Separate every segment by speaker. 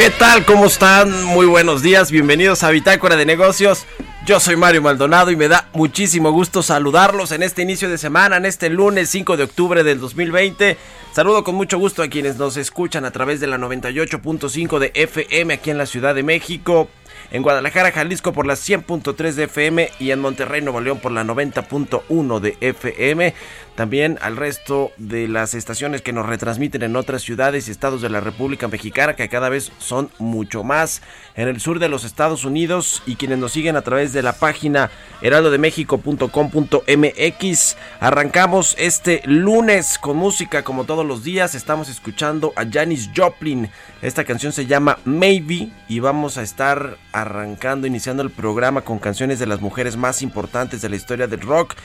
Speaker 1: ¿Qué tal? ¿Cómo están? Muy buenos días, bienvenidos a Bitácora de Negocios. Yo soy Mario Maldonado y me da muchísimo gusto saludarlos en este inicio de semana, en este lunes 5 de octubre del 2020. Saludo con mucho gusto a quienes nos escuchan a través de la 98.5 de FM aquí en la Ciudad de México, en Guadalajara, Jalisco por la 100.3 de FM y en Monterrey, Nuevo León por la 90.1 de FM. También al resto de las estaciones que nos retransmiten en otras ciudades y estados de la República Mexicana, que cada vez son mucho más en el sur de los Estados Unidos y quienes nos siguen a través de la página heraldodemexico.com.mx. Arrancamos este lunes con música como todos los días. Estamos escuchando a Janis Joplin. Esta canción se llama Maybe y vamos a estar arrancando, iniciando el programa con canciones de las mujeres más importantes de la historia del rock.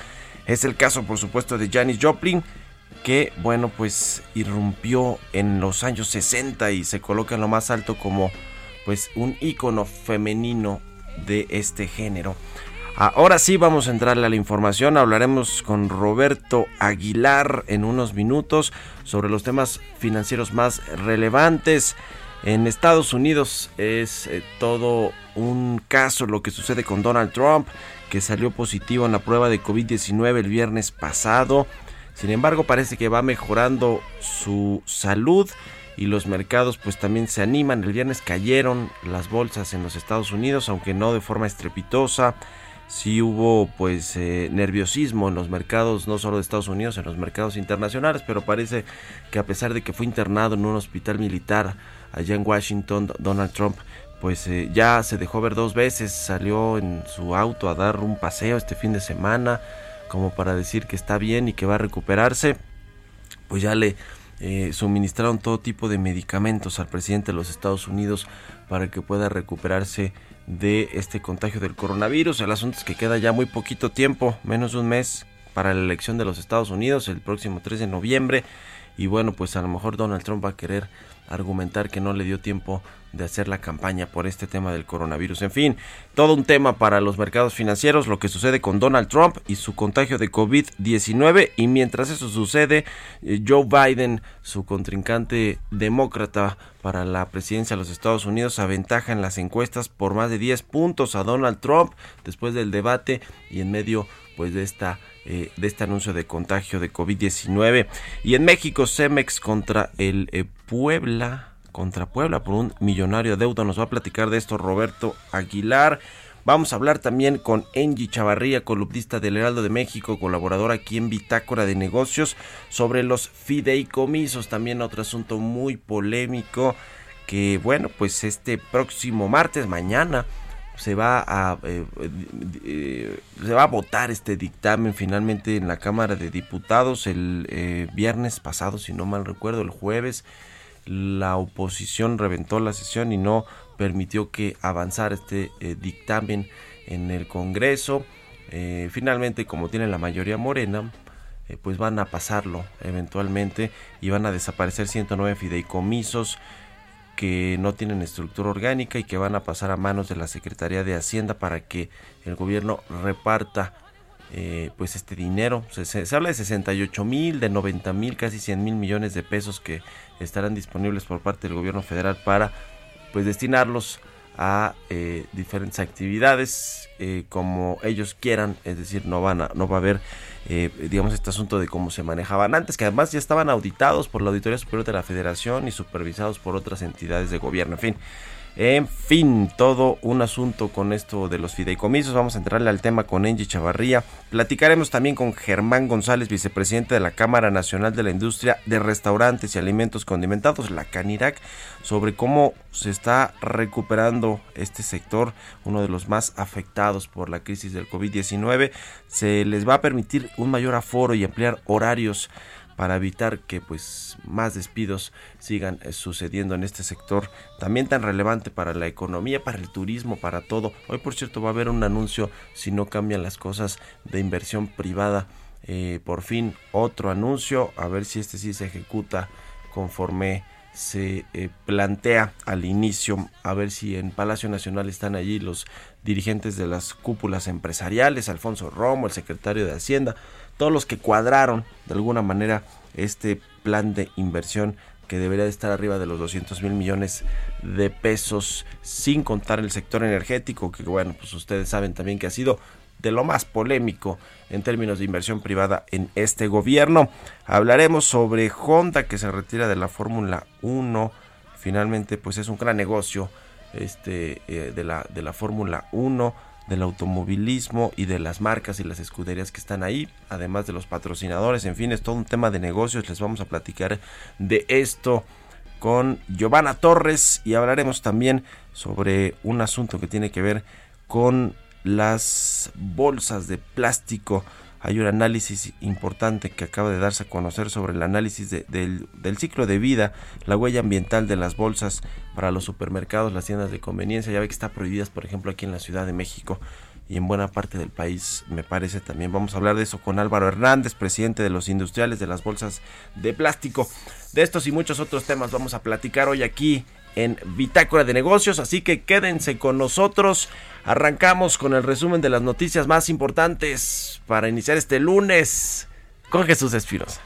Speaker 1: Es el caso, por supuesto, de Janis Joplin, que, bueno, pues irrumpió en los años 60 y se coloca en lo más alto como, pues, un ícono femenino de este género. Ahora sí vamos a entrarle a la información, hablaremos con Roberto Aguilar en unos minutos sobre los temas financieros más relevantes. En Estados Unidos es eh, todo un caso lo que sucede con Donald Trump que salió positivo en la prueba de COVID-19 el viernes pasado. Sin embargo, parece que va mejorando su salud y los mercados pues también se animan. El viernes cayeron las bolsas en los Estados Unidos, aunque no de forma estrepitosa. Sí hubo pues eh, nerviosismo en los mercados, no solo de Estados Unidos, en los mercados internacionales, pero parece que a pesar de que fue internado en un hospital militar allá en Washington, Donald Trump pues eh, ya se dejó ver dos veces, salió en su auto a dar un paseo este fin de semana, como para decir que está bien y que va a recuperarse, pues ya le eh, suministraron todo tipo de medicamentos al presidente de los Estados Unidos para que pueda recuperarse de este contagio del coronavirus. El asunto es que queda ya muy poquito tiempo, menos de un mes para la elección de los Estados Unidos el próximo 3 de noviembre. Y bueno, pues a lo mejor Donald Trump va a querer argumentar que no le dio tiempo de hacer la campaña por este tema del coronavirus. En fin, todo un tema para los mercados financieros, lo que sucede con Donald Trump y su contagio de COVID-19. Y mientras eso sucede, eh, Joe Biden, su contrincante demócrata para la presidencia de los Estados Unidos, aventaja en las encuestas por más de 10 puntos a Donald Trump después del debate y en medio pues de esta eh, de este anuncio de contagio de COVID-19 y en México Cemex contra el eh, Puebla contra Puebla por un millonario deuda. Nos va a platicar de esto Roberto Aguilar. Vamos a hablar también con Angie Chavarría, columnista del Heraldo de México, colaboradora aquí en Bitácora de Negocios, sobre los fideicomisos, también otro asunto muy polémico que, bueno, pues este próximo martes, mañana, se va a eh, eh, se va a votar este dictamen finalmente en la Cámara de Diputados el eh, viernes pasado, si no mal recuerdo, el jueves la oposición reventó la sesión y no permitió que avanzara este eh, dictamen en el Congreso. Eh, finalmente, como tiene la mayoría morena, eh, pues van a pasarlo eventualmente y van a desaparecer 109 fideicomisos que no tienen estructura orgánica y que van a pasar a manos de la Secretaría de Hacienda para que el gobierno reparta pues este dinero. Se, habla de 68 mil, de 90 mil, casi 100 mil millones de pesos que estarán disponibles por parte del gobierno federal para pues destinarlos a eh, diferentes actividades eh, como ellos quieran, es decir, no van a, no va a haber digamos este asunto de cómo se manejaban antes, que además ya estaban auditados por la Auditoría Superior de la Federación y supervisados por otras entidades de gobierno, en fin. En fin, todo un asunto con esto de los fideicomisos. Vamos a entrarle al tema con Angie Chavarría. Platicaremos también con Germán González, vicepresidente de la Cámara Nacional de la Industria de Restaurantes y Alimentos Condimentados, la CANIRAC, sobre cómo se está recuperando este sector, uno de los más afectados por la crisis del COVID-19. Se les va a permitir un mayor aforo y ampliar horarios para evitar que pues más despidos sigan eh, sucediendo en este sector también tan relevante para la economía, para el turismo, para todo. Hoy por cierto va a haber un anuncio si no cambian las cosas de inversión privada. Eh, por fin otro anuncio, a ver si este sí se ejecuta conforme se eh, plantea al inicio, a ver si en Palacio Nacional están allí los dirigentes de las cúpulas empresariales, Alfonso Romo, el secretario de Hacienda, todos los que cuadraron de alguna manera este plan de inversión que debería de estar arriba de los 200 mil millones de pesos, sin contar el sector energético, que bueno, pues ustedes saben también que ha sido de lo más polémico en términos de inversión privada en este gobierno. Hablaremos sobre Honda que se retira de la Fórmula 1. Finalmente, pues es un gran negocio este, eh, de la, de la Fórmula 1 del automovilismo y de las marcas y las escuderías que están ahí, además de los patrocinadores, en fin, es todo un tema de negocios, les vamos a platicar de esto con Giovanna Torres y hablaremos también sobre un asunto que tiene que ver con las bolsas de plástico hay un análisis importante que acaba de darse a conocer sobre el análisis del, ciclo de vida, la huella ambiental de las bolsas para los supermercados, las tiendas de conveniencia. Ya ve que está prohibidas, por ejemplo, aquí en la Ciudad de México y en buena parte del país, me parece también. Vamos a hablar de eso con Álvaro Hernández, presidente de los industriales de las bolsas de plástico. De estos y muchos otros temas vamos a platicar hoy aquí en Bitácora de Negocios, así que quédense con nosotros. Arrancamos con el resumen de las noticias más importantes para iniciar este lunes con Jesús Espirosa.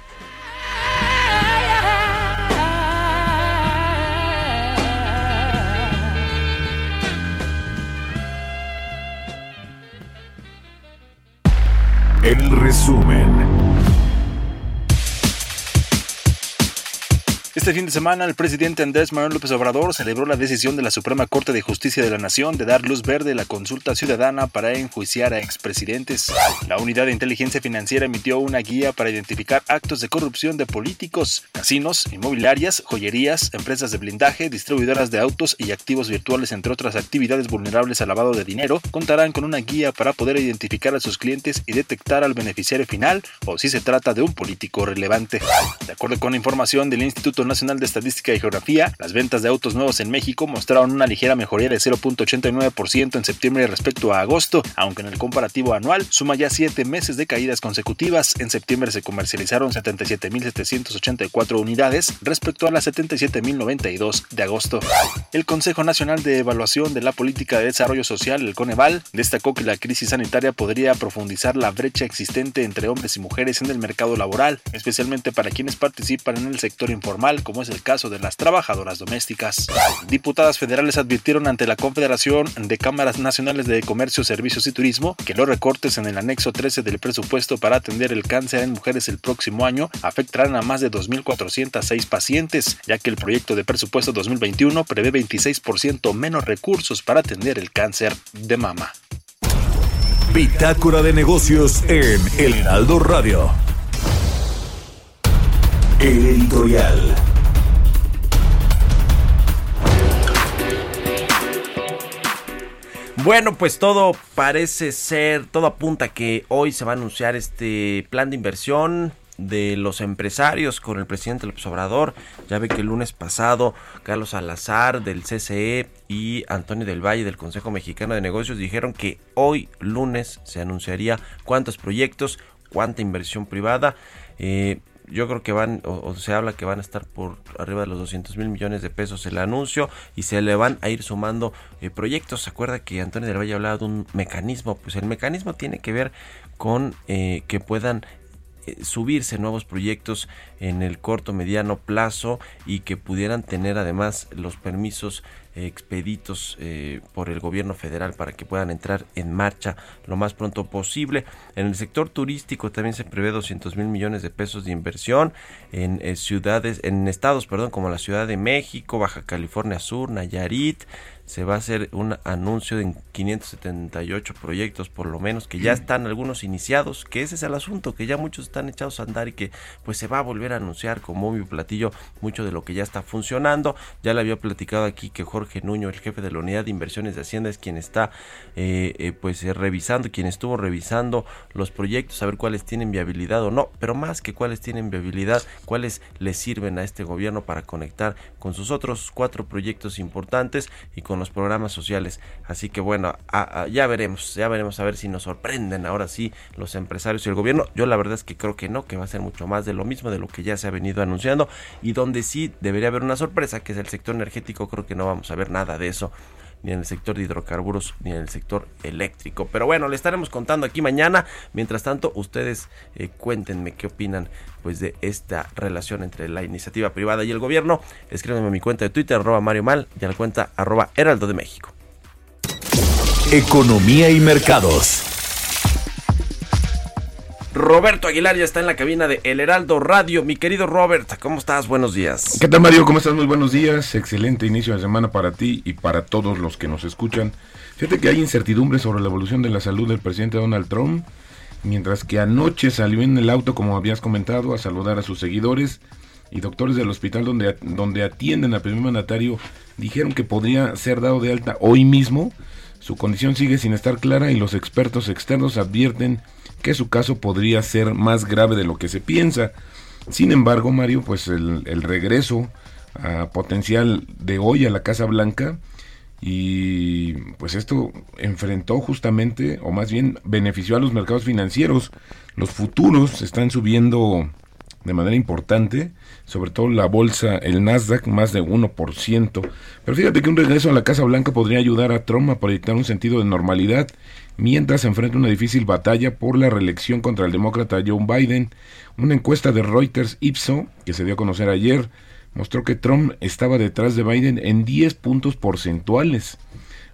Speaker 2: El resumen.
Speaker 3: Este fin de semana, el presidente Andrés Manuel López Obrador celebró la decisión de la Suprema Corte de Justicia de la Nación de dar luz verde a la consulta ciudadana para enjuiciar a expresidentes. La Unidad de Inteligencia Financiera emitió una guía para identificar actos de corrupción de políticos, casinos, inmobiliarias, joyerías, empresas de blindaje, distribuidoras de autos y activos virtuales, entre otras actividades vulnerables al lavado de dinero. Contarán con una guía para poder identificar a sus clientes y detectar al beneficiario final o si se trata de un político relevante. De acuerdo con información del Instituto Nacional de Estadística y Geografía, las ventas de autos nuevos en México mostraron una ligera mejoría de 0.89% en septiembre respecto a agosto, aunque en el comparativo anual suma ya 7 meses de caídas consecutivas. En septiembre se comercializaron 77.784 unidades respecto a las 77.092 de agosto. El Consejo Nacional de Evaluación de la Política de Desarrollo Social, el Coneval, destacó que la crisis sanitaria podría profundizar la brecha existente entre hombres y mujeres en el mercado laboral, especialmente para quienes participan en el sector informal como es el caso de las trabajadoras domésticas. Diputadas federales advirtieron ante la Confederación de Cámaras Nacionales de Comercio, Servicios y Turismo que los recortes en el anexo 13 del presupuesto para atender el cáncer en mujeres el próximo año afectarán a más de 2.406 pacientes, ya que el proyecto de presupuesto 2021 prevé 26% menos recursos para atender el cáncer de mama.
Speaker 2: Bitácora de negocios en El Heraldo Radio. El editorial.
Speaker 1: Bueno, pues todo parece ser, todo apunta a que hoy se va a anunciar este plan de inversión de los empresarios con el presidente López Obrador. Ya ve que el lunes pasado Carlos Salazar del CCE y Antonio del Valle del Consejo Mexicano de Negocios dijeron que hoy lunes se anunciaría cuántos proyectos, cuánta inversión privada. Eh, yo creo que van, o, se habla que van a estar por arriba de los 200 mil millones de pesos el anuncio y se le van a ir sumando eh, proyectos. ¿Se acuerda que Antonio del Valle hablaba de un mecanismo? Pues el mecanismo tiene que ver con eh, que puedan eh, subirse nuevos proyectos en el corto mediano plazo y que pudieran tener además los permisos expeditos eh, por el gobierno federal para que puedan entrar en marcha lo más pronto posible. En el sector turístico también se prevé 200 mil millones de pesos de inversión en eh, ciudades, en estados, perdón, como la Ciudad de México, Baja California Sur, Nayarit, se va a hacer un anuncio de 578 proyectos por lo menos que ya están algunos iniciados, que ese es el asunto, que ya muchos están echados a andar y que pues se va a volver a anunciar como mi platillo mucho de lo que ya está funcionando. Ya le había platicado aquí que Jorge Nuño, el jefe de la unidad de inversiones de Hacienda, es quien está eh, eh, pues eh, revisando, quien estuvo revisando los proyectos, a ver cuáles tienen viabilidad o no, pero más que cuáles tienen viabilidad, cuáles le sirven a este gobierno para conectar con sus otros cuatro proyectos importantes y con los programas sociales. Así que bueno, ya veremos, ya veremos a ver si nos sorprenden ahora sí los empresarios y el gobierno. Yo la verdad es que creo que no, que va a ser mucho más de lo mismo de lo que ya se ha venido anunciando y donde sí debería haber una sorpresa, que es el sector energético, creo que no vamos a ver nada de eso ni en el sector de hidrocarburos, ni en el sector eléctrico. Pero bueno, le estaremos contando aquí mañana. Mientras tanto, ustedes eh, cuéntenme qué opinan pues de esta relación entre la iniciativa privada y el gobierno. Escríbanme a mi cuenta de Twitter, arroba Mario Mal, y a la cuenta arroba Heraldo de México.
Speaker 2: Economía y mercados.
Speaker 1: Roberto Aguilar ya está en la cabina de El Heraldo Radio. Mi querido Robert, ¿cómo estás? Buenos días.
Speaker 4: ¿Qué tal, Mario? ¿Cómo estás? Muy buenos días. Excelente inicio de semana para ti y para todos los que nos escuchan. Fíjate que hay incertidumbre sobre la evolución de la salud del presidente Donald Trump, mientras que anoche salió en el auto, como habías comentado, a saludar a sus seguidores y doctores del hospital donde, donde atienden al primer mandatario dijeron que podría ser dado de alta hoy mismo. Su condición sigue sin estar clara y los expertos externos advierten que su caso podría ser más grave de lo que se piensa. Sin embargo, Mario, pues el, regreso a potencial de hoy a la Casa Blanca y pues esto enfrentó justamente, o más bien benefició a los mercados financieros. Los futuros están subiendo de manera importante, sobre todo la bolsa, el Nasdaq, más de 1%. Pero fíjate que un regreso a la Casa Blanca podría ayudar a Trump a proyectar un sentido de normalidad mientras enfrenta una difícil batalla por la reelección contra el demócrata Joe Biden. Una encuesta de Reuters Ipso, que se dio a conocer ayer, mostró que Trump estaba detrás de Biden en 10 puntos porcentuales.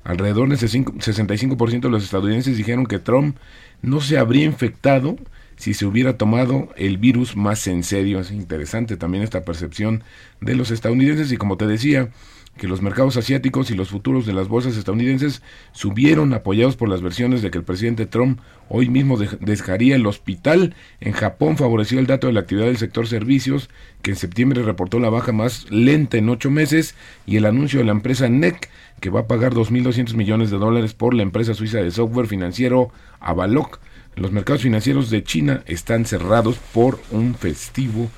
Speaker 4: Alrededor del 65% de los estadounidenses dijeron que Trump no se habría infectado si se hubiera tomado el virus más en serio. Es interesante también esta percepción de los estadounidenses y como te decía, que los mercados asiáticos y los futuros de las bolsas estadounidenses subieron apoyados por las versiones de que el presidente Trump hoy mismo dejaría el hospital. En Japón favoreció el dato de la actividad del sector servicios, que en septiembre reportó la baja más lenta en ocho meses, y el anuncio de la empresa NEC, que va a pagar 2.200 millones de dólares por la empresa suiza de software financiero Avaloc. Los mercados financieros de China están cerrados por un festivo.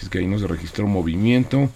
Speaker 4: Es que ahí no se registró movimiento.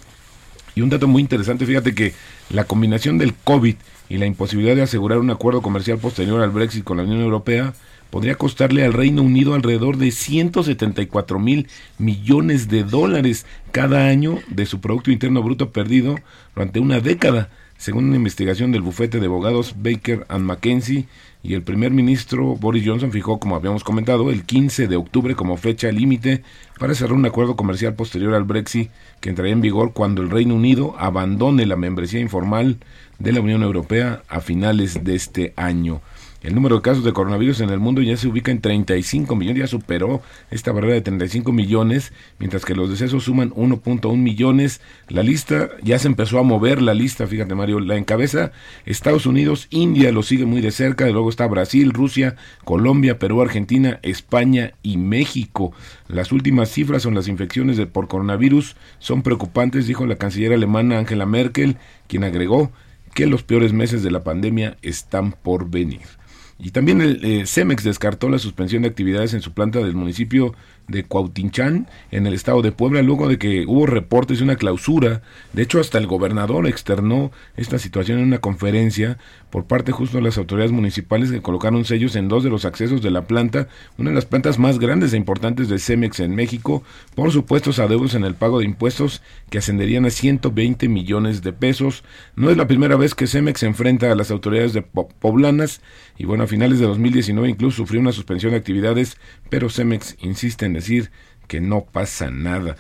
Speaker 4: Y un dato muy interesante, fíjate que la combinación del COVID y la imposibilidad de asegurar un acuerdo comercial posterior al Brexit con la Unión Europea podría costarle al Reino Unido alrededor de 174 mil millones de dólares cada año de su Producto Interno Bruto perdido durante una década, según una investigación del bufete de abogados Baker and McKenzie y el primer ministro Boris Johnson fijó, como habíamos comentado, el 15 de octubre como fecha límite para cerrar un acuerdo comercial posterior al Brexit que entraría en vigor cuando el Reino Unido abandone la membresía informal de la Unión Europea a finales de este año. El número de casos de coronavirus en el mundo ya se ubica en 35 millones, ya superó esta barrera de 35 millones, mientras que los decesos suman 1.1 millones. La lista ya se empezó a mover, la lista, fíjate Mario, la encabeza Estados Unidos, India lo sigue muy de cerca, y luego está Brasil, Rusia, Colombia, Perú, Argentina, España y México. Las últimas cifras son las infecciones de, por coronavirus son preocupantes, dijo la canciller alemana Angela Merkel, quien agregó que los peores meses de la pandemia están por venir. Y también el eh, Cemex descartó la suspensión de actividades en su planta del municipio de Cuautinchán, en el estado de Puebla, luego de que hubo reportes de una clausura. De hecho, hasta el gobernador externó esta situación en una conferencia por parte justo de las autoridades municipales que colocaron sellos en dos de los accesos de la planta, una de las plantas más grandes e importantes de Cemex en México, por supuestos adeudos en el pago de impuestos que ascenderían a 120 millones de pesos. No es la primera vez que Cemex se enfrenta a las autoridades de poblanas y bueno, a finales de 2019 incluso sufrió una suspensión de actividades, pero Cemex insiste en decir que no pasa nada.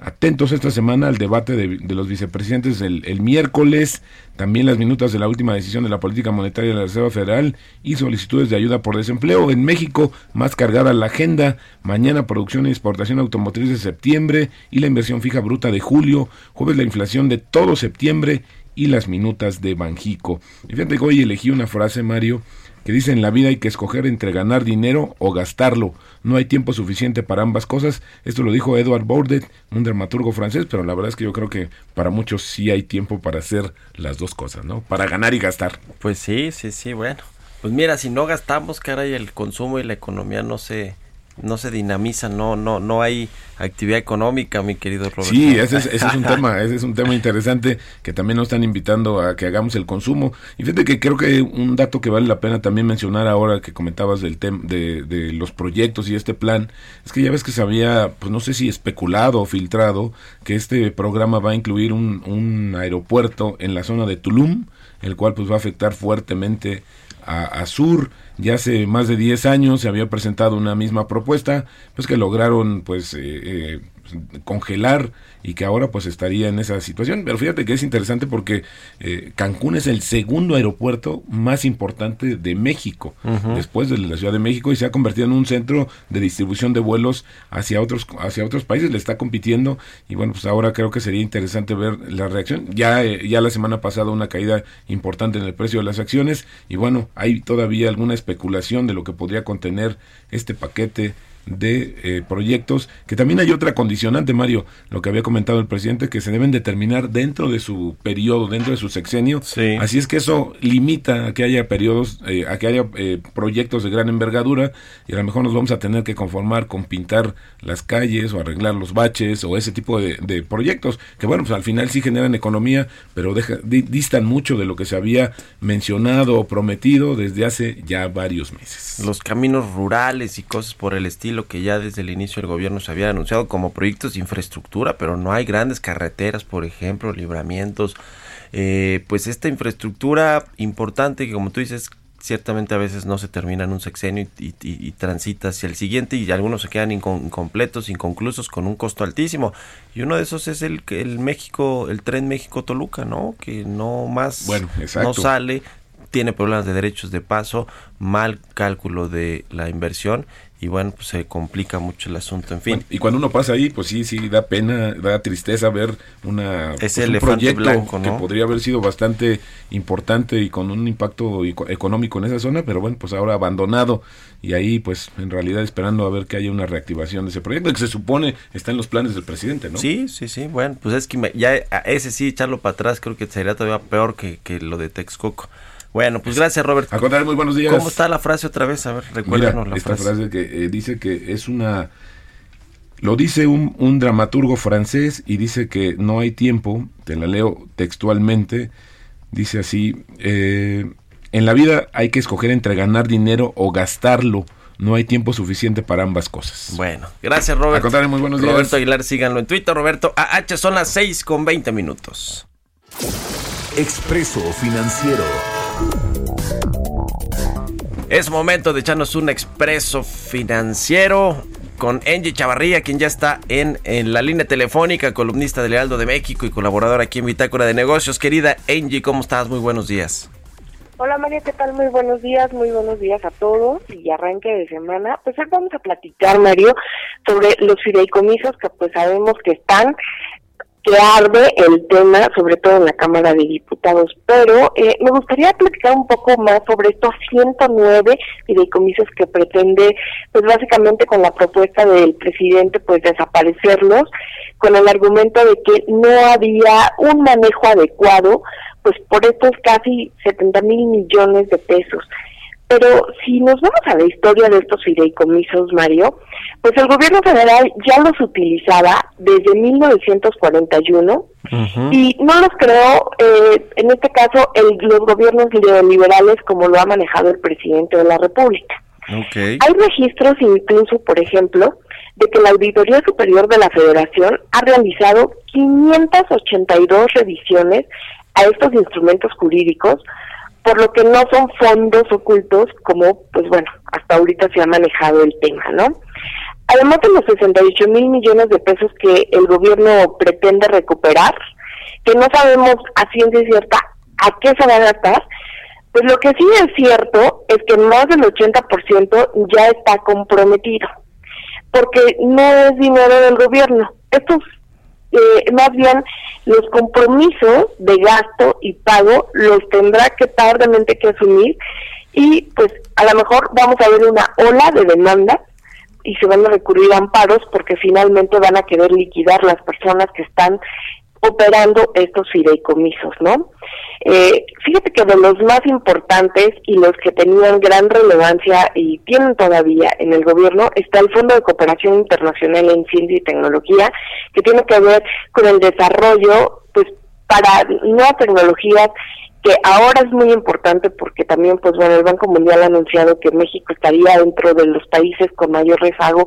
Speaker 4: Atentos esta semana al debate de, los vicepresidentes el, miércoles, también las minutas de la última decisión de la política monetaria de la Reserva Federal y solicitudes de ayuda por desempleo. En México, más cargada la agenda, mañana producción y exportación automotriz de septiembre y la inversión fija bruta de julio, jueves la inflación de todo septiembre y las minutas de Banjico. Y fíjate que hoy elegí una frase, Mario, que dice en la vida hay que escoger entre ganar dinero o gastarlo. No hay tiempo suficiente para ambas cosas. Esto lo dijo Edward Bourdet, un dramaturgo francés, pero la verdad es que yo creo que para muchos sí hay tiempo para hacer las dos cosas, ¿no? Para ganar y gastar.
Speaker 1: Pues sí, sí, sí, bueno. Pues mira, si no gastamos, caray, el consumo y la economía no se no se dinamiza, no, no, no hay actividad económica, mi querido Roberto.
Speaker 4: Sí, ese es, ese es un tema, ese es un tema interesante que también nos están invitando a que hagamos el consumo. Y fíjate que creo que un dato que vale la pena también mencionar ahora que comentabas del tema de, de, los proyectos y este plan, es que ya ves que se había, pues no sé si especulado o filtrado, que este programa va a incluir un, un aeropuerto en la zona de Tulum, el cual pues va a afectar fuertemente a, Sur. Ya hace más de 10 años se había presentado una misma propuesta, pues que lograron pues eh, eh, congelar y que ahora pues estaría en esa situación. Pero fíjate que es interesante porque eh, Cancún es el segundo aeropuerto más importante de México, después de la Ciudad de México, y se ha convertido en un centro de distribución de vuelos hacia otros, hacia otros países, le está compitiendo, y bueno, pues ahora creo que sería interesante ver la reacción. Ya, eh, ya la semana pasada una caída importante en el precio de las acciones, y bueno, hay todavía alguna especulación de lo que podría contener este paquete de eh, proyectos, que también hay otra condicionante, Mario, lo que había comentado el presidente, que se deben determinar dentro de su periodo, dentro de su sexenio. Así es que eso limita a que haya periodos, eh, a que haya eh, proyectos de gran envergadura y a lo mejor nos vamos a tener que conformar con pintar las calles o arreglar los baches o ese tipo de, proyectos, que bueno, pues al final sí generan economía, pero distan mucho de lo que se había mencionado o prometido desde hace ya varios meses.
Speaker 1: Los caminos rurales y cosas por el estilo lo que ya desde el inicio del gobierno se había anunciado como proyectos de infraestructura, pero no hay grandes carreteras, por ejemplo, libramientos. Eh, pues esta infraestructura importante que como tú dices ciertamente a veces no se termina en un sexenio y, transita hacia el siguiente y algunos se quedan incompletos, inconclusos con un costo altísimo. Y uno de esos es el el México, el tren México Toluca, ¿no? Que no más
Speaker 4: bueno,
Speaker 1: no sale, tiene problemas de derechos de paso, mal cálculo de la inversión y bueno, pues se complica mucho el asunto, en fin.
Speaker 4: y cuando uno pasa ahí, pues sí, sí, da pena, da tristeza ver una,
Speaker 1: pues, un proyecto
Speaker 4: que podría haber sido bastante importante y con un impacto económico en esa zona, pero bueno, pues ahora abandonado y ahí pues en realidad esperando a ver que haya una reactivación de ese proyecto que se supone está en los planes del presidente, ¿no?
Speaker 1: Sí, sí, sí, bueno, pues es que ya ese sí echarlo para atrás creo que sería todavía peor que, que lo de Texcoco. Bueno, pues gracias, Robert.
Speaker 4: A contar, muy buenos días.
Speaker 1: ¿Cómo está la frase otra vez? A ver, recuérdanos la
Speaker 4: esta frase. que eh, dice que es una... Lo dice un, un, dramaturgo francés y dice que no hay tiempo, te la leo textualmente, dice así, eh, en la vida hay que escoger entre ganar dinero o gastarlo. No hay tiempo suficiente para ambas cosas.
Speaker 1: Bueno, gracias Robert. A
Speaker 4: contar, muy buenos días.
Speaker 1: Roberto Aguilar, síganlo en Twitter. Roberto AH, son las 6 con 20 minutos.
Speaker 2: Expreso Financiero.
Speaker 1: Es momento de echarnos un expreso financiero con Angie Chavarría, quien ya está en, en, la línea telefónica, columnista del Heraldo de México y colaboradora aquí en Bitácora de Negocios. Querida Angie, ¿cómo estás? Muy buenos días.
Speaker 5: Hola María, ¿qué tal? Muy buenos días, muy buenos días a todos y arranque de semana. Pues hoy vamos a platicar, Mario, sobre los fideicomisos que pues sabemos que están que arde el tema, sobre todo en la Cámara de Diputados, pero eh, me gustaría platicar un poco más sobre estos 109 fideicomisos que pretende, pues básicamente con la propuesta del presidente, pues desaparecerlos, con el argumento de que no había un manejo adecuado, pues por estos casi 70 mil millones de pesos. Pero si nos vamos a la historia de estos fideicomisos, Mario, pues el gobierno federal ya los utilizaba desde 1941 y no los creó, eh, en este caso, el, los gobiernos neoliberales como lo ha manejado el presidente de la República. Hay registros incluso, por ejemplo, de que la Auditoría Superior de la Federación ha realizado 582 revisiones a estos instrumentos jurídicos por lo que no son fondos ocultos como, pues bueno, hasta ahorita se ha manejado el tema, ¿no? Además de los 68 mil millones de pesos que el gobierno pretende recuperar, que no sabemos a ciencia cierta a qué se va a gastar, pues lo que sí es cierto es que más del 80% ya está comprometido, porque no es dinero del gobierno. Estos eh, más bien los compromisos de gasto y pago los tendrá que tardamente que asumir y pues a lo mejor vamos a ver una ola de demanda y se van a recurrir a amparos porque finalmente van a querer liquidar las personas que están operando estos fideicomisos, ¿no? Eh, fíjate que de los más importantes y los que tenían gran relevancia y tienen todavía en el gobierno está el Fondo de Cooperación Internacional en Ciencia y Tecnología, que tiene que ver con el desarrollo, pues, para nuevas tecnologías que ahora es muy importante porque también, pues bueno, el Banco Mundial ha anunciado que México estaría dentro de los países con mayor rezago,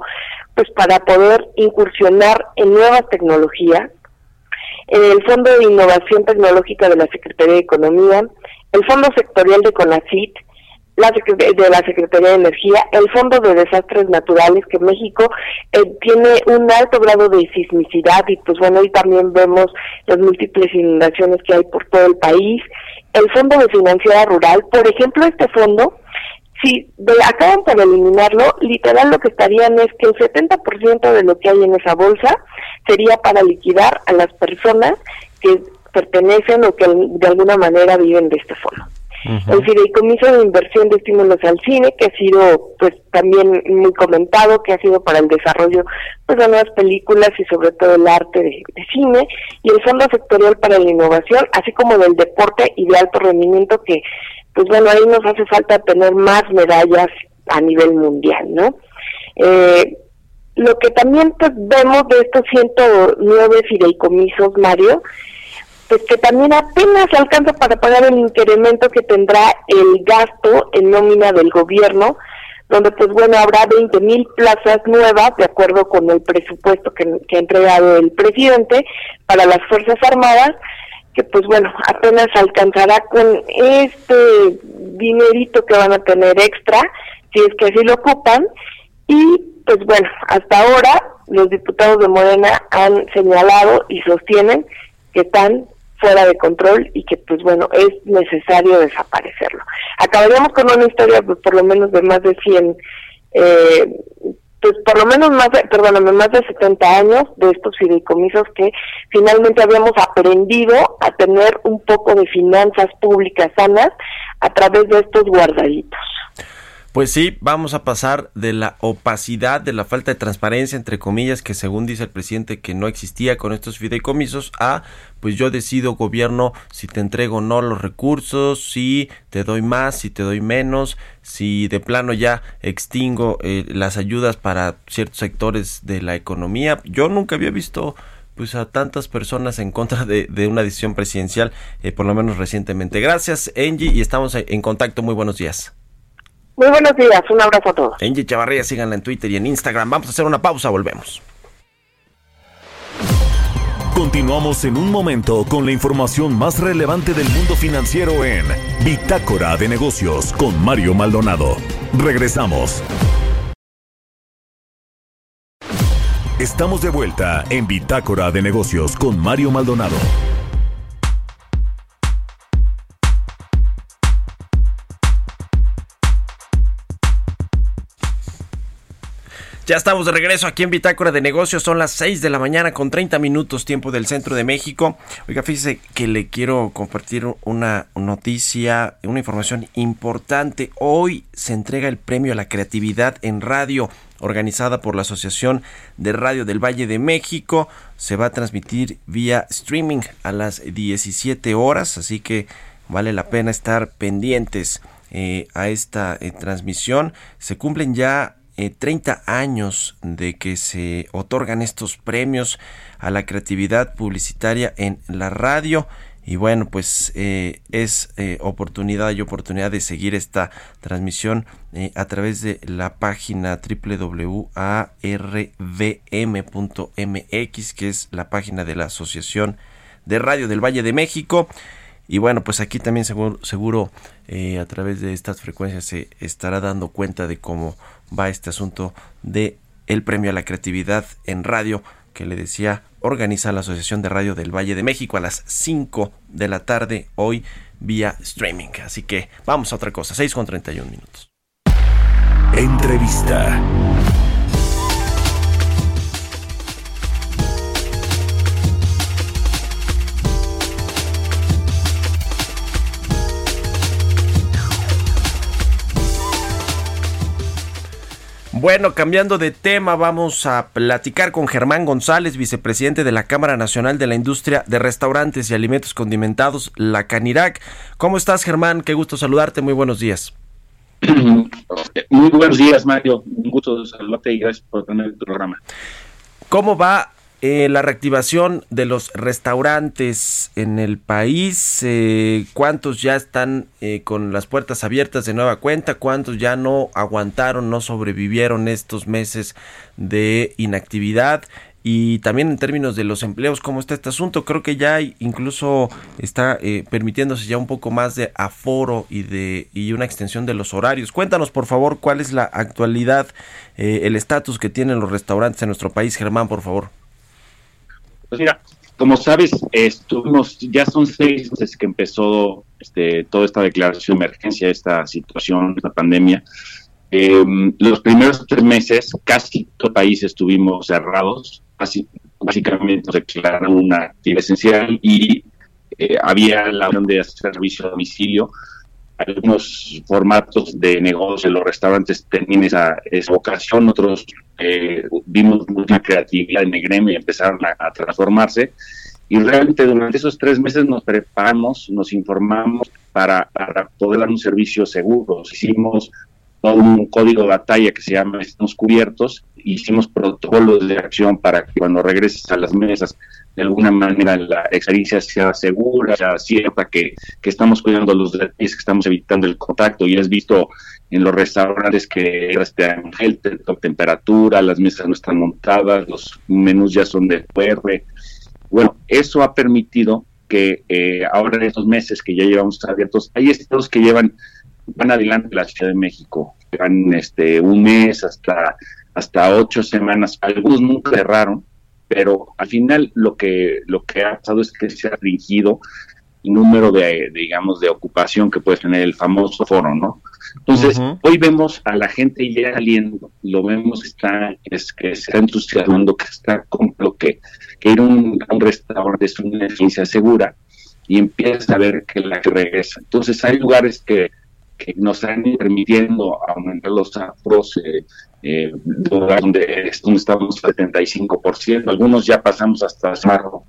Speaker 5: pues para poder incursionar en nuevas tecnologías el Fondo de Innovación Tecnológica de la Secretaría de Economía, el Fondo Sectorial de CONACIT, la de la Secretaría de Energía, el Fondo de Desastres Naturales, que México eh, tiene un alto grado de sismicidad y pues bueno, ahí también vemos las múltiples inundaciones que hay por todo el país, el Fondo de Financiera Rural, por ejemplo, este fondo si de, acaban por eliminarlo, literal lo que estarían es que el 70% de lo que hay en esa bolsa sería para liquidar a las personas que pertenecen o que de alguna manera viven de este fondo. El fideicomiso de inversión de estímulos al cine, que ha sido pues también muy comentado, que ha sido para el desarrollo pues, de nuevas películas y sobre todo el arte de, de cine, y el Fondo Sectorial para la Innovación, así como del deporte y de alto rendimiento, que pues bueno, ahí nos hace falta tener más medallas a nivel mundial, ¿no? Eh, lo que también pues, vemos de estos 109 fideicomisos, Mario, pues que también apenas alcanza para pagar el incremento que tendrá el gasto en nómina del gobierno, donde pues bueno, habrá 20 mil plazas nuevas, de acuerdo con el presupuesto que, que ha entregado el presidente para las Fuerzas Armadas, que pues bueno, apenas alcanzará con este dinerito que van a tener extra, si es que así lo ocupan, y pues bueno, hasta ahora los diputados de Morena han señalado y sostienen que están fuera de control y que pues bueno, es necesario desaparecerlo. Acabaríamos con una historia pues, por lo menos de más de 100 eh, pues por lo menos más de, perdóname, más de 70 años de estos fideicomisos que finalmente habíamos aprendido a tener un poco de finanzas públicas sanas a través de estos guardaditos.
Speaker 1: Pues sí, vamos a pasar de la opacidad, de la falta de transparencia, entre comillas, que según dice el presidente que no existía con estos fideicomisos, a pues yo decido gobierno si te entrego o no los recursos, si te doy más, si te doy menos, si de plano ya extingo eh, las ayudas para ciertos sectores de la economía. Yo nunca había visto pues a tantas personas en contra de, una decisión presidencial, eh, por lo menos recientemente. Gracias, Angie, y estamos en contacto. Muy buenos días.
Speaker 5: Muy buenos días, un abrazo a todos.
Speaker 1: Angie Chavarría, síganla en Twitter y en Instagram. Vamos a hacer una pausa, volvemos.
Speaker 2: Continuamos en un momento con la información más relevante del mundo financiero en Bitácora de Negocios con Mario Maldonado. Regresamos. Estamos de vuelta en Bitácora de Negocios con Mario Maldonado.
Speaker 1: Ya estamos de regreso aquí en Bitácora de Negocios. Son las 6 de la mañana con 30 minutos tiempo del centro de México. Oiga, fíjese que le quiero compartir una noticia, una información importante. Hoy se entrega el premio a la creatividad en radio organizada por la Asociación de Radio del Valle de México. Se va a transmitir vía streaming a las 17 horas, así que vale la pena estar pendientes. eh, a esta eh, transmisión. Se cumplen ya 30 años de que se otorgan estos premios a la creatividad publicitaria en la radio. Y bueno, pues es oportunidad y oportunidad de seguir esta transmisión a través de la página www.arvm.mx, que es la página de la Asociación de Radio del Valle de México. Y bueno, pues aquí también seguro, seguro eh, a través de estas frecuencias se estará dando cuenta de cómo va este asunto de el premio a la creatividad en radio que le decía organiza la Asociación de Radio del Valle de México a las 5 de la tarde hoy vía streaming. Así que vamos a otra cosa, 6 con 31 minutos.
Speaker 2: Entrevista.
Speaker 1: Bueno, cambiando de tema, vamos a platicar con Germán González, vicepresidente de la Cámara Nacional de la Industria de Restaurantes y Alimentos Condimentados, la Canirac. ¿Cómo estás, Germán? Qué gusto saludarte. Muy buenos días.
Speaker 6: Muy buenos días, Mario. Un gusto saludarte y gracias por tener el programa.
Speaker 1: ¿Cómo va eh, la reactivación de los restaurantes en el país, eh, cuántos ya están eh, con las puertas abiertas de nueva cuenta, cuántos ya no aguantaron, no sobrevivieron estos meses de inactividad y también en términos de los empleos, cómo está este asunto. Creo que ya incluso está permitiéndose ya un poco más de aforo y de y una extensión de los horarios. Cuéntanos por favor cuál es la actualidad, el estatus que tienen los restaurantes en nuestro país, Germán, por favor.
Speaker 6: Pues mira, como sabes, estuvimos, ya son seis desde que empezó este, toda esta declaración de emergencia, esta situación, esta pandemia. Em, los primeros tres meses, casi todo el país estuvimos cerrados, básicamente nos declararon una actividad esencial y eh, había la opción de servicio a domicilio. Algunos formatos de negocio, los restaurantes tenían esa, esa vocación, otros eh, vimos mucha creatividad en el gremio y empezaron a, transformarse. Y realmente durante esos tres meses nos preparamos, nos informamos para, poder dar un servicio seguro. Hicimos todo un código de batalla que se llama Estamos Cubiertos, hicimos protocolos de acción para que cuando regreses a las mesas, de alguna manera la experiencia sea segura, sea cierta, que, que estamos cuidando los detalles, que estamos evitando el contacto. Y has visto en los restaurantes que este gel, temperatura, las mesas no están montadas, los menús ya son de QR. Bueno, eso ha permitido que eh, ahora en estos meses que ya llevamos abiertos, hay estados que llevan, van adelante la Ciudad de México, van este, un mes hasta, hasta ocho semanas, algunos nunca cerraron, pero al final lo que, lo que ha pasado es que se ha restringido el número de, digamos, de ocupación que puede tener el famoso foro, ¿no? Entonces, hoy vemos a la gente ya saliendo, lo vemos está, es, que está entusiasmando, que está con lo que, que ir a un, restaurante es una experiencia segura y empieza a ver que la que regresa. Entonces, hay lugares que, que nos están permitiendo aumentar los afros, eh, eh, donde, donde estamos al 75%, algunos ya pasamos hasta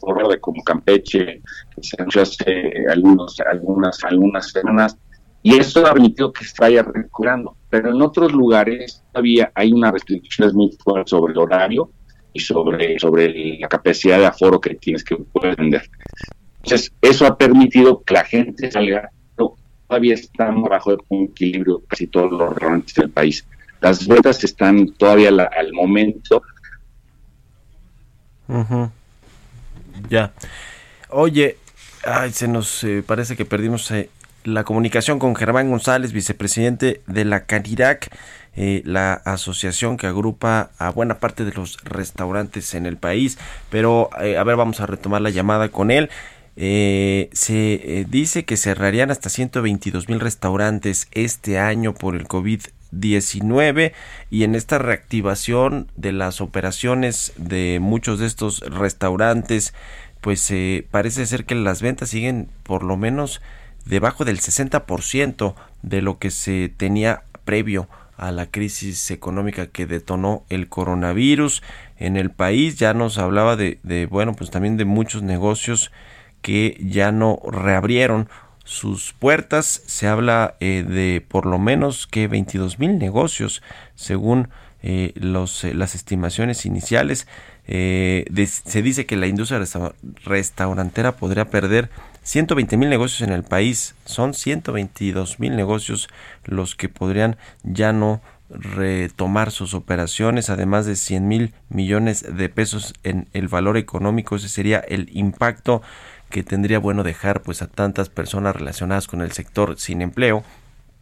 Speaker 6: por de como Campeche, se han hecho hace algunos, algunas, algunas semanas, y eso ha permitido que se vaya recuperando. Pero en otros lugares todavía hay una restricción muy fuerte sobre el horario y sobre, sobre la capacidad de aforo que tienes que poder vender. Entonces, eso ha permitido que la gente salga, pero todavía estamos bajo un equilibrio casi todos los restaurantes del país. Las ventas están todavía al momento.
Speaker 1: Ya. Oye, ay, se nos eh, parece que perdimos eh, la comunicación con Germán González, vicepresidente de la Canirac, eh, la asociación que agrupa a buena parte de los restaurantes en el país. Pero, a ver, vamos a retomar la llamada con él. se dice que cerrarían hasta 122 mil restaurantes este año por el COVID 19 y en esta reactivación de las operaciones de muchos de estos restaurantes pues eh, parece ser que las ventas siguen por lo menos debajo del 60% de lo que se tenía previo a la crisis económica que detonó el coronavirus en el país. Ya nos hablaba de, de bueno, pues también de muchos negocios que ya no reabrieron sus puertas. Se habla eh, de por lo menos que 22 mil negocios, según eh, los, eh, las estimaciones iniciales. se dice que la industria restaurantera podría perder 120 mil negocios en el país. Son 122 mil negocios los que podrían ya no retomar sus operaciones, además de 100 mil millones de pesos en el valor económico. Ese sería el impacto que tendría bueno dejar pues a tantas personas relacionadas con el sector sin empleo.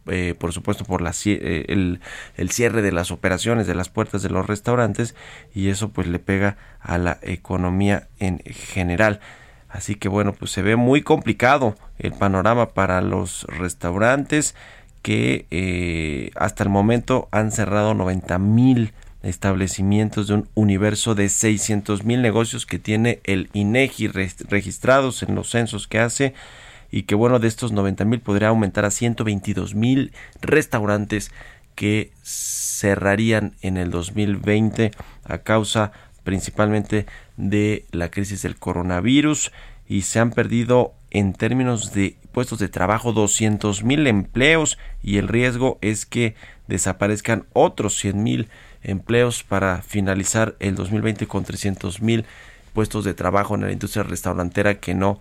Speaker 1: Eh, por supuesto por la, eh, el, cierre de las operaciones de las puertas de los restaurantes y eso pues le pega a la economía en general. Así que bueno, pues se ve muy complicado el panorama para los restaurantes que eh, hasta el momento han cerrado 90 mil establecimientos de un universo de 600 mil negocios que tiene el INEGI registrados en los censos que hace y que bueno de estos 90 mil podría aumentar a 122 mil restaurantes que cerrarían en el 2020 a causa principalmente de la crisis del coronavirus y se han perdido en términos de puestos de trabajo 200 mil empleos y el riesgo es que desaparezcan otros 100 mil para finalizar el 2020 con 300 mil puestos de trabajo en la industria restaurantera que no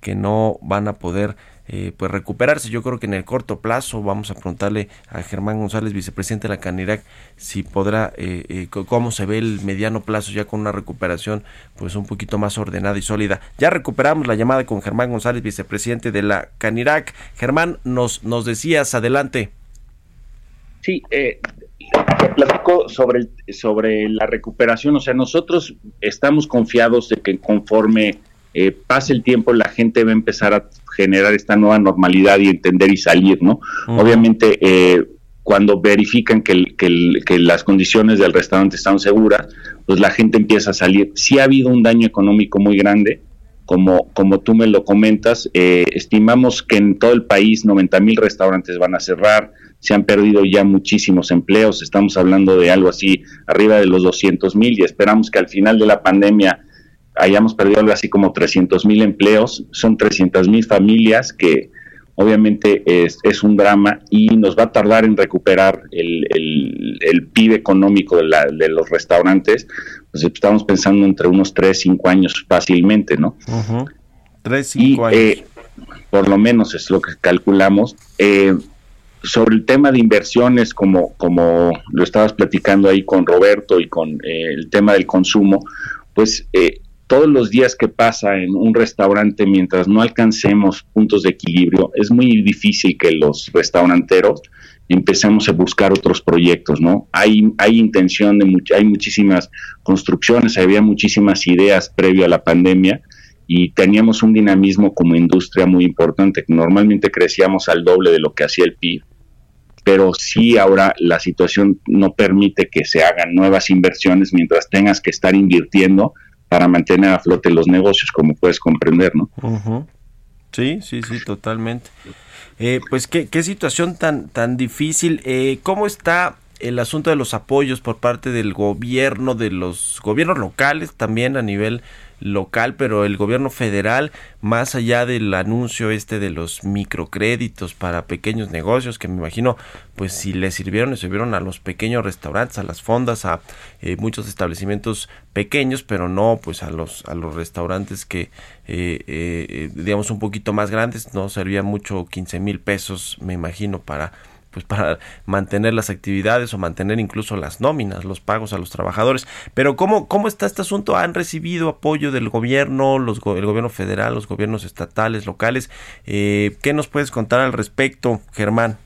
Speaker 1: que no van a poder eh, pues recuperarse. Yo creo que en el corto plazo vamos a preguntarle a Germán González, vicepresidente de la Canirac, si podrá, eh, eh, cómo se ve el mediano plazo ya con una recuperación pues un poquito más ordenada y sólida. Ya recuperamos la llamada con Germán González, vicepresidente de la Canirac. Germán, nos, nos decías, adelante.
Speaker 6: Sí, platico sobre, sobre la recuperación. O sea, nosotros estamos confiados de que conforme eh, pase el tiempo, la gente va a empezar a generar esta nueva normalidad y entender y salir, ¿no? Obviamente, eh, cuando verifican que, que, las condiciones del restaurante están seguras, pues la gente empieza a salir. Sí ha habido un daño económico muy grande, como, como tú me lo comentas, eh, estimamos que en todo el país 90 mil restaurantes van a cerrar, se han perdido ya muchísimos empleos, estamos hablando de algo así arriba de los 200 mil y esperamos que al final de la pandemia hayamos perdido algo así como 300 mil empleos, son 300 mil familias que obviamente es, es, un drama y nos va a tardar en recuperar el, el, PIB económico de, la, de, los restaurantes, pues estamos pensando entre unos 3, 5 años fácilmente, ¿no?
Speaker 1: 3, 5 años.
Speaker 6: Eh, por lo menos es lo que calculamos. Eh, sobre el tema de inversiones, como, como lo estabas platicando ahí con Roberto y con eh, el tema del consumo, pues eh, todos los días que pasa en un restaurante mientras no alcancemos puntos de equilibrio, es muy difícil que los restauranteros empecemos a buscar otros proyectos, ¿no? Hay, hay intención de hay muchísimas construcciones, había muchísimas ideas previo a la pandemia y teníamos un dinamismo como industria muy importante. Normalmente crecíamos al doble de lo que hacía el PIB, pero sí ahora la situación no permite que se hagan nuevas inversiones mientras tengas que estar invirtiendo para mantener a flote los negocios, como puedes comprender, ¿no?
Speaker 1: Sí, sí, sí, totalmente. Eh, pues qué, qué situación tan, tan difícil. Eh, ¿Cómo está el asunto de los apoyos por parte del gobierno, de los gobiernos locales también a nivel local, pero el gobierno federal, más allá del anuncio este de los microcréditos para pequeños negocios, que me imagino, pues si le sirvieron, le sirvieron a los pequeños restaurantes, a las fondas, a eh, muchos establecimientos pequeños, pero no pues a los a los restaurantes que eh, eh, digamos un poquito más grandes, no servían mucho 15 mil pesos, me imagino, para pues para mantener las actividades o mantener incluso las nóminas, los pagos a los trabajadores. Pero ¿cómo, cómo está este asunto? ¿Han recibido apoyo del gobierno, los, el gobierno federal, los gobiernos estatales, locales? Eh, ¿Qué nos puedes contar al respecto, Germán?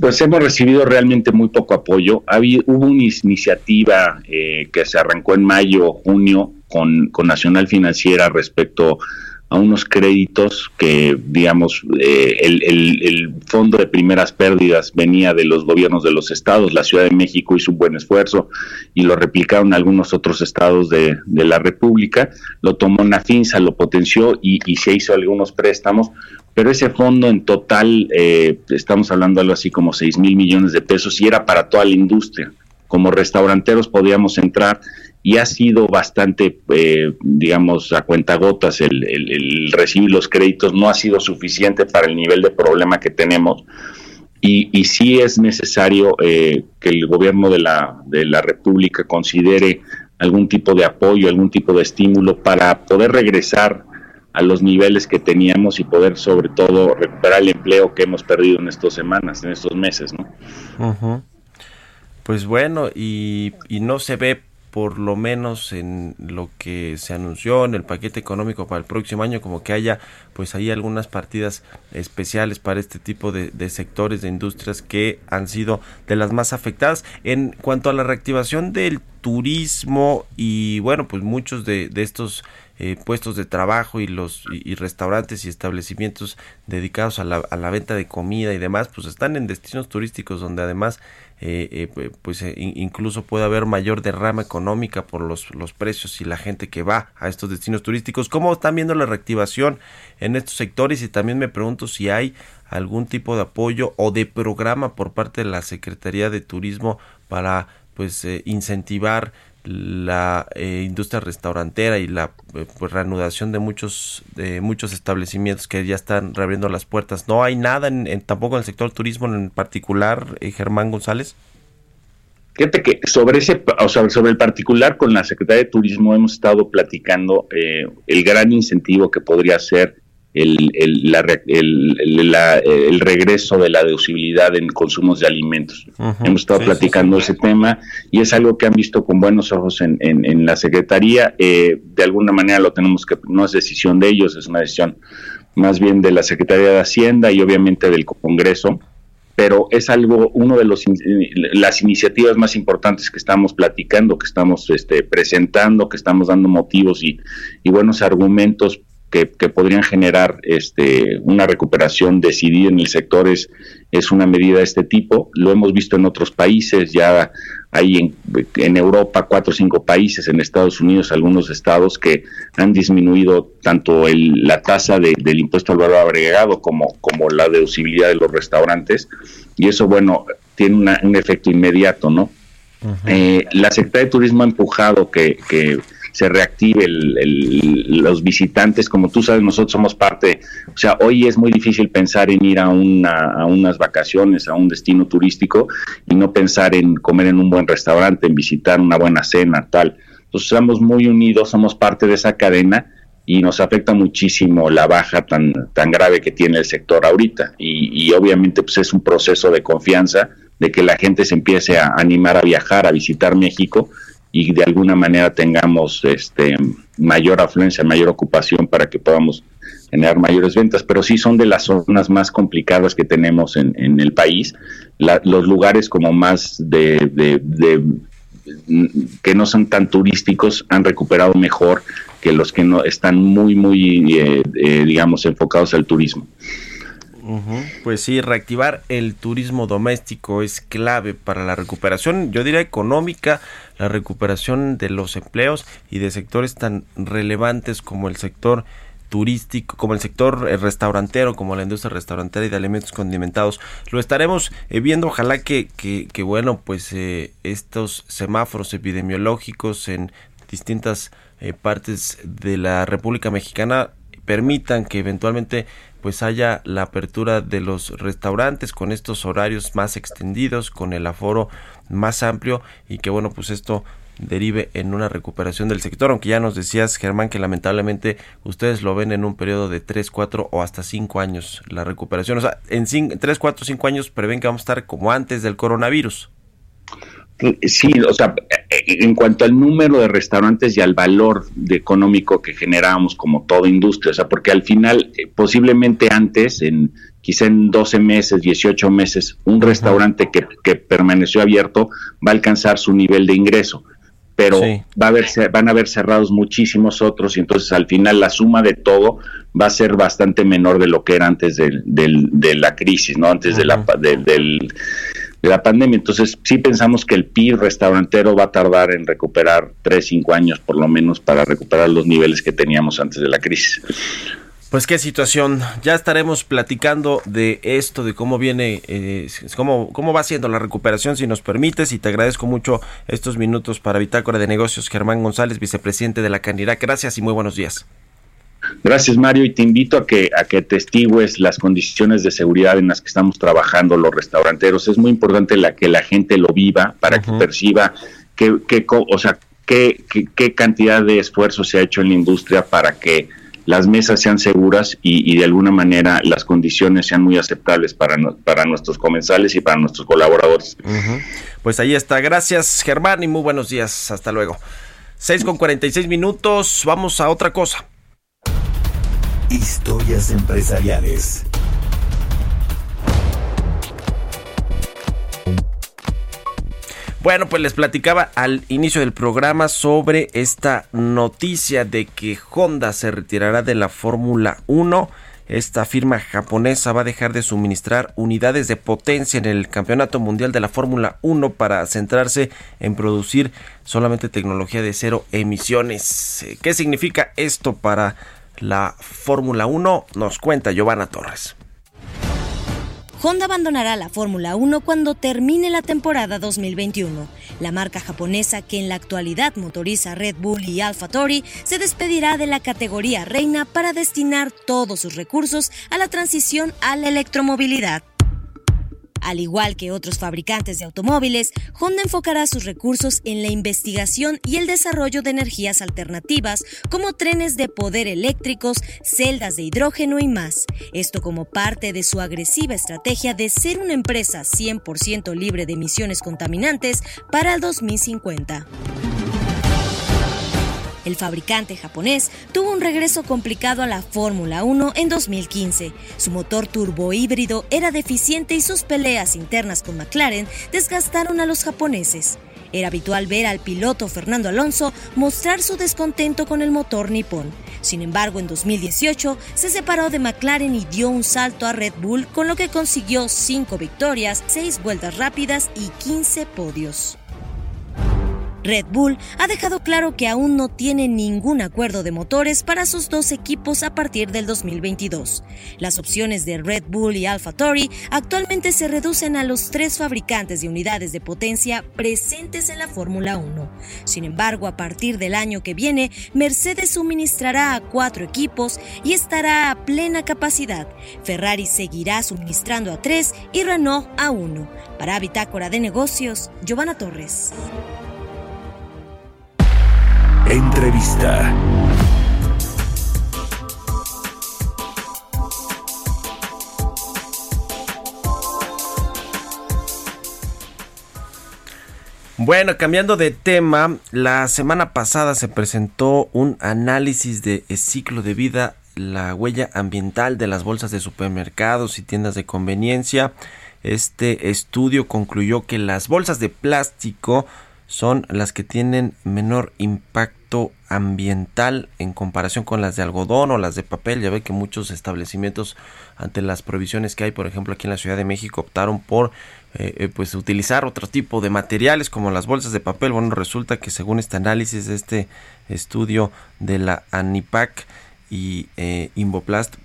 Speaker 6: pues hemos recibido realmente muy poco apoyo. Había, hubo una iniciativa eh, que se arrancó en mayo, junio, con, con Nacional Financiera respecto unos créditos que, digamos, eh, el, el, fondo de primeras pérdidas venía de los gobiernos de los estados, la Ciudad de México hizo un buen esfuerzo y lo replicaron algunos otros estados de, de la República, lo tomó Nafinsa, lo potenció y, y, se hizo algunos préstamos, pero ese fondo en total, eh, estamos hablando algo así como 6 mil millones de pesos y era para toda la industria. como restauranteros podíamos entrar y ha sido bastante, eh, digamos, a cuentagotas el, el, recibir los créditos, no ha sido suficiente para el nivel de problema que tenemos. Y, y sí es necesario eh, que el gobierno de la, de la República considere algún tipo de apoyo, algún tipo de estímulo para poder regresar a los niveles que teníamos y poder sobre todo recuperar el empleo que hemos perdido en estas semanas, en estos meses, ¿no?
Speaker 1: Pues bueno, y, y no se ve por lo menos en lo que se anunció en el paquete económico para el próximo año, como que haya pues ahí algunas partidas especiales para este tipo de, sectores de industrias que han sido de las más afectadas. En cuanto a la reactivación del turismo y bueno, pues muchos de, estos eh, puestos de trabajo y los y, restaurantes y establecimientos dedicados a la, a la venta de comida y demás, pues están en destinos turísticos donde además eh, eh, pues eh, incluso puede haber mayor derrama económica por los, los precios y la gente que va a estos destinos turísticos. ¿Cómo están viendo la reactivación en estos sectores? Y también me pregunto si hay algún tipo de apoyo o de programa por parte de la Secretaría de Turismo para pues incentivar la eh, industria restaurantera y la eh, pues, reanudación de muchos de muchos establecimientos que ya están reabriendo las puertas. ¿No hay nada en, tampoco en el sector turismo en particular, eh, Germán González?
Speaker 6: Fíjate que sobre ese, o sea, sobre el particular con la Secretaría de Turismo hemos estado platicando el gran incentivo que podría ser el, el, el, regreso de la deducibilidad en consumos de alimentos. Hemos estado platicando ese tema y es algo que han visto con buenos ojos en, en, la Secretaría. Eh, de alguna manera lo tenemos que, no es decisión de ellos, es una decisión más bien de la Secretaría de Hacienda y obviamente del Congreso pero es algo, uno de los las iniciativas más importantes que estamos platicando, que estamos este, presentando, que estamos dando motivos y, y buenos argumentos que, podrían generar este, una recuperación decidida en el sector es, es una medida de este tipo. Lo hemos visto en otros países, ya hay en, en Europa cuatro o cinco países, en Estados Unidos algunos estados que han disminuido tanto el, la tasa de, del impuesto al valor agregado como, como la deducibilidad de los restaurantes. Y eso, bueno, tiene un efecto inmediato, ¿no? Eh, la Secretaría de Turismo ha empujado que, que se reactive los visitantes. Como tú sabes, nosotros somos parte, o sea, hoy es muy difícil pensar en ir a, una, a unas vacaciones, a un destino turístico y no pensar en comer en un buen restaurante, en visitar una buena cena, tal. Entonces estamos muy unidos, somos parte de esa cadena y nos afecta muchísimo la baja tan, tan grave que tiene el sector ahorita. Y, y obviamente pues es un proceso de confianza de que la gente se empiece a animar a viajar, a visitar México y de alguna manera tengamos este mayor afluencia, mayor ocupación para que podamos generar mayores ventas, pero sí son de las zonas más complicadas que tenemos en, en el país. los lugares como más de, de, que no son tan turísticos han recuperado mejor que los que no están muy muy eh, eh, digamos enfocados al turismo.
Speaker 1: Pues sí, reactivar el turismo doméstico es clave para la recuperación, yo diría económica, la recuperación de los empleos y de sectores tan relevantes como el sector turístico, como el sector eh, restaurantero, como la industria restaurantera y de alimentos condimentados. Lo estaremos eh, viendo, ojalá que, que, bueno, pues eh, estos semáforos epidemiológicos en distintas partes de la República Mexicana permitan que eventualmente pues haya la apertura de los restaurantes con estos horarios más extendidos, con el aforo más amplio y que bueno, pues esto derive en una recuperación del sector, aunque ya nos decías Germán que lamentablemente ustedes lo ven en un periodo de 3, 4 o hasta 5 años la recuperación, o sea, en 3, 4, 5 años prevén que vamos a estar como antes del coronavirus.
Speaker 6: Sí, o sea, en cuanto al número de restaurantes y al valor de económico que generábamos como toda industria, o sea, porque al final, eh, posiblemente antes, en quizá en 12 meses, 18 meses, un restaurante que, que, permaneció abierto va a alcanzar su nivel de ingreso, pero va a haber, van a haber cerrados muchísimos otros y entonces al final la suma de todo va a ser bastante menor de lo que era antes del, de la crisis, ¿no? Antes de la, del de la pandemia. Entonces, sí pensamos que el PIB restaurantero va a tardar en recuperar 3, 5 años por lo menos para recuperar los niveles que teníamos antes de la crisis.
Speaker 1: Pues qué situación. Ya estaremos platicando de esto, de cómo viene, eh, cómo, cómo va siendo la recuperación, si nos permites. Y te agradezco mucho estos minutos para Bitácora de Negocios, Germán González, vicepresidente de la Canirac. Gracias y muy buenos días.
Speaker 6: Gracias Mario y te invito a que a que testigües las condiciones de seguridad en las que estamos trabajando los restauranteros. Es muy importante la que la gente lo viva para que perciba que, o sea, qué, qué cantidad de esfuerzo se ha hecho en la industria para que las mesas sean seguras y, de alguna manera las condiciones sean muy aceptables para, para nuestros comensales y para nuestros colaboradores.
Speaker 1: Pues ahí está. Gracias Germán y muy buenos días. Hasta luego. 6 con 46 minutos. Vamos a otra cosa.
Speaker 2: Historias empresariales.
Speaker 1: Bueno, pues les platicaba al inicio del programa sobre esta noticia de que Honda se retirará de la Fórmula 1. Esta firma japonesa va a dejar de suministrar unidades de potencia en el Campeonato Mundial de la Fórmula 1 para centrarse en producir solamente tecnología de cero emisiones. ¿Qué significa esto para la Fórmula 1? Nos cuenta Giovanna Torres.
Speaker 7: Honda abandonará la Fórmula 1 cuando termine la temporada 2021. La marca japonesa que en la actualidad motoriza Red Bull y AlphaTauri se despedirá de la categoría reina para destinar todos sus recursos a la transición a la electromovilidad. Al igual que otros fabricantes de automóviles, Honda enfocará sus recursos en la investigación y el desarrollo de energías alternativas como trenes de poder eléctricos, celdas de hidrógeno y más. Esto como parte de su agresiva estrategia de ser una empresa 100% libre de emisiones contaminantes para el 2050. El fabricante japonés tuvo un regreso complicado a la Fórmula 1 en 2015. Su motor turbo híbrido era deficiente y sus peleas internas con McLaren desgastaron a los japoneses. Era habitual ver al piloto Fernando Alonso mostrar su descontento con el motor nipón. Sin embargo, en 2018 se separó de McLaren y dio un salto a Red Bull, con lo que consiguió 5 victorias, 6 vueltas rápidas y 15 podios. Red Bull ha dejado claro que aún no tiene ningún acuerdo de motores para sus dos equipos a partir del 2022. Las opciones de Red Bull y AlphaTauri actualmente se reducen a los tres fabricantes de unidades de potencia presentes en la Fórmula 1. Sin embargo, a partir del año que viene, Mercedes suministrará a cuatro equipos y estará a plena capacidad. Ferrari seguirá suministrando a tres y Renault a uno. Para Bitácora de Negocios, Giovanna Torres.
Speaker 2: Entrevista.
Speaker 1: Bueno, cambiando de tema, la semana pasada se presentó un análisis de ciclo de vida, la huella ambiental de las bolsas de supermercados y tiendas de conveniencia. Este estudio concluyó que las bolsas de plástico son las que tienen menor impacto ambiental en comparación con las de algodón o las de papel. Ya ve que muchos establecimientos ante las provisiones que hay, por ejemplo, aquí en la Ciudad de México optaron por eh, eh, pues utilizar otro tipo de materiales como las bolsas de papel. Bueno, resulta que según este análisis este estudio de la ANIPAC y eh,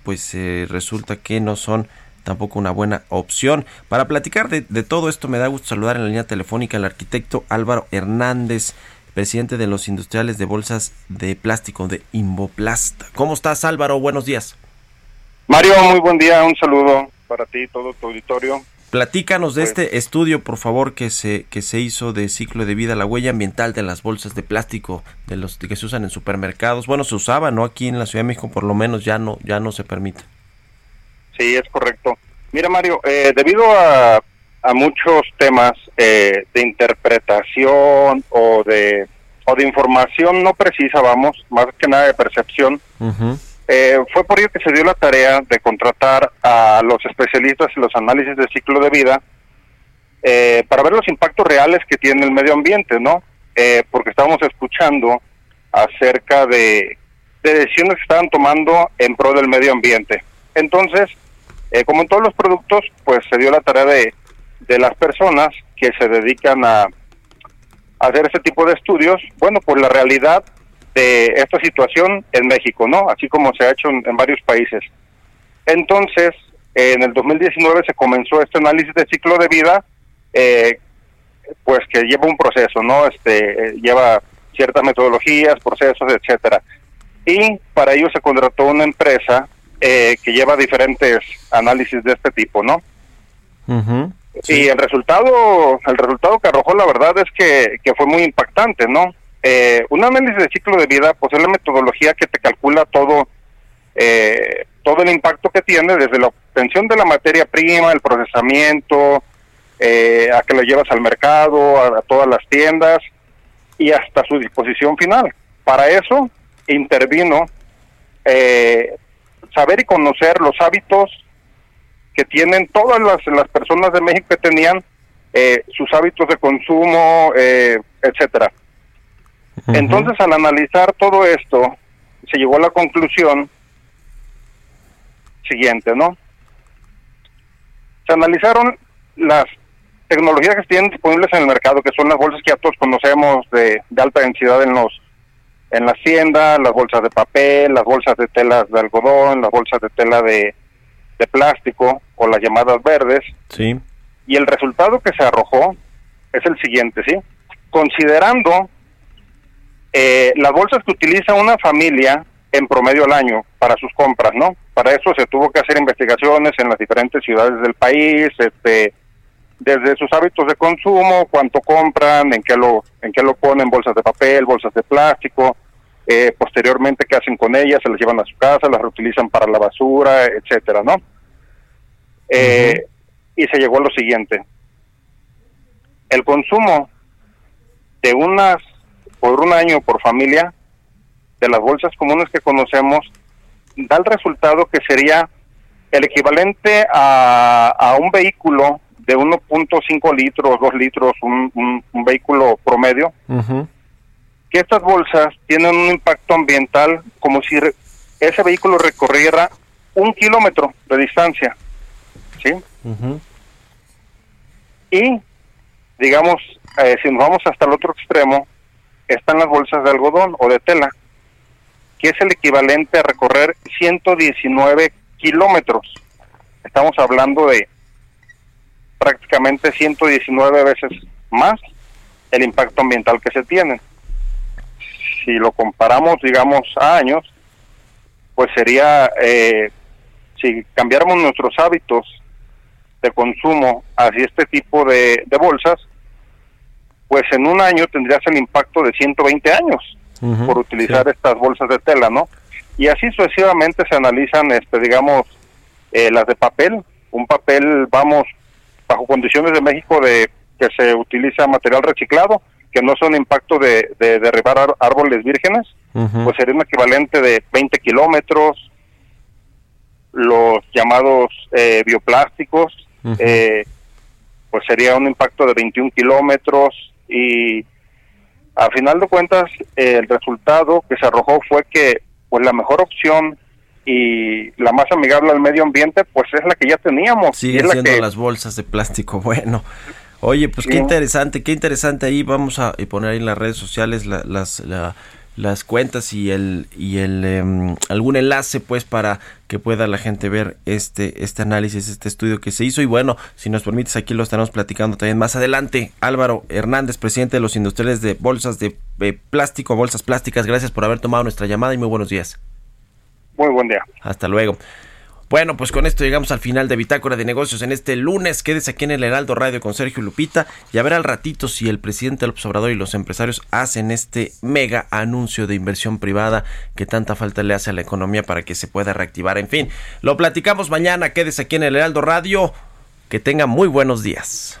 Speaker 1: pues resulta que no son tampoco una buena opción. Para platicar de, todo esto me da gusto saludar en la línea telefónica al arquitecto Álvaro Hernández, presidente de los industriales de bolsas de plástico de Invoplast. ¿Cómo estás Álvaro? Buenos días.
Speaker 8: Mario, muy buen día, un saludo para ti y todo tu auditorio.
Speaker 1: Platícanos de pues este estudio, por favor, que se, que se hizo de ciclo de vida, la huella ambiental de las bolsas de plástico de los que se usan en supermercados. Bueno, se usaba, ¿no? Aquí en la Ciudad de México por lo menos ya no, ya no se permite.
Speaker 8: Sí, es correcto. Mira, Mario, eh, debido a, a, muchos temas eh, de interpretación o de, o de información no precisa, vamos, más que nada de percepción, eh, fue por ello que se dio la tarea de contratar a los especialistas en los análisis de ciclo de vida para ver los impactos reales que tiene el medio ambiente, ¿no? porque estábamos escuchando acerca de, de decisiones que estaban tomando en pro del medio ambiente. Entonces, eh, como en todos los productos, pues se dio la tarea de, de las personas que se dedican a, hacer este tipo de estudios. Bueno, pues la realidad de esta situación en México, ¿no? Así como se ha hecho en, varios países. Entonces, en el 2019 se comenzó este análisis de ciclo de vida, eh, pues que lleva un proceso, ¿no? Este eh, lleva ciertas metodologías, procesos, etcétera. Y para ello se contrató una empresa eh, que lleva diferentes análisis de este tipo, ¿no? Y el resultado, el resultado que arrojó, la verdad es que, que fue muy impactante, ¿no? Eh, un análisis de ciclo de vida, pues es la metodología que te calcula todo, eh, todo el impacto que tiene desde la obtención de la materia prima, el procesamiento, eh, a que lo llevas al mercado, a, todas las tiendas y hasta su disposición final. Para eso intervino saber y conocer los hábitos que tienen todas las, las personas de México que tenían sus hábitos de consumo, etcétera. Entonces, al analizar todo esto, se llegó a la conclusión siguiente, ¿no? Se analizaron las tecnologías que tienen disponibles en el mercado, que son las bolsas que ya todos conocemos de, alta densidad en los en las tiendas, las bolsas de papel, las bolsas de telas de algodón, las bolsas de tela de, de plástico o las llamadas verdes.
Speaker 1: Sí.
Speaker 8: Y el resultado que se arrojó es el siguiente, ¿sí? Considerando eh, las bolsas que utiliza una familia en promedio al año para sus compras, ¿no? Para eso se tuvo que hacer investigaciones en las diferentes ciudades del país, este, desde sus hábitos de consumo, cuánto compran, en qué lo, en qué lo ponen, bolsas de papel, bolsas de plástico, eh, posteriormente qué hacen con ellas, se las llevan a su casa, las reutilizan para la basura, etcétera, ¿no? Eh, y se llegó a lo siguiente: el consumo de unas por un año por familia de las bolsas comunes que conocemos da el resultado que sería el equivalente a, un vehículo de 1.5 litros, 2 litros, un, vehículo promedio, que estas bolsas tienen un impacto ambiental como si ese vehículo recorriera un kilómetro de distancia. ¿Sí? Y, digamos, eh, si nos vamos hasta el otro extremo, están las bolsas de algodón o de tela, que es el equivalente a recorrer 119 kilómetros. Estamos hablando de prácticamente 119 veces más el impacto ambiental que se tiene. Si lo comparamos, digamos, a años, pues sería, eh, si cambiáramos nuestros hábitos de consumo hacia este tipo de bolsas, pues en un año tendrías el impacto de 120 años por utilizar estas bolsas de tela, ¿no? Y así sucesivamente se analizan, este, digamos, eh, las de papel. Un papel, vamos, bajo condiciones de México de que se utiliza material reciclado, que no son impacto de, derribar árboles vírgenes, pues sería un equivalente de 20 kilómetros. Los llamados eh, bioplásticos, eh, pues sería un impacto de 21 kilómetros y a final de cuentas el resultado que se arrojó fue que pues la mejor opción y la más amigable al medio ambiente pues es la que ya teníamos.
Speaker 1: Siguen siendo las bolsas de plástico, bueno. Oye, pues qué interesante, qué interesante ahí. Vamos a poner ahí en las redes sociales las, la, las cuentas y el y el em, algún enlace pues para que pueda la gente ver este este análisis este estudio que se hizo. Y bueno si nos permites aquí lo estaremos platicando también más adelante. Álvaro Hernández presidente de los industriales de bolsas de, plástico bolsas plásticas. Gracias por haber tomado nuestra llamada y muy buenos días.
Speaker 8: Muy buen día.
Speaker 1: Hasta luego bueno, pues con esto llegamos al final de Bitácora de Negocios en este lunes. Quédese aquí en el Heraldo Radio con Sergio Lupita y a ver al ratito si el presidente López Obrador y los empresarios hacen este mega anuncio de inversión privada que tanta falta le hace a la economía para que se pueda reactivar. En fin, lo platicamos mañana. Quédese aquí en el Heraldo Radio. Que tenga muy buenos días.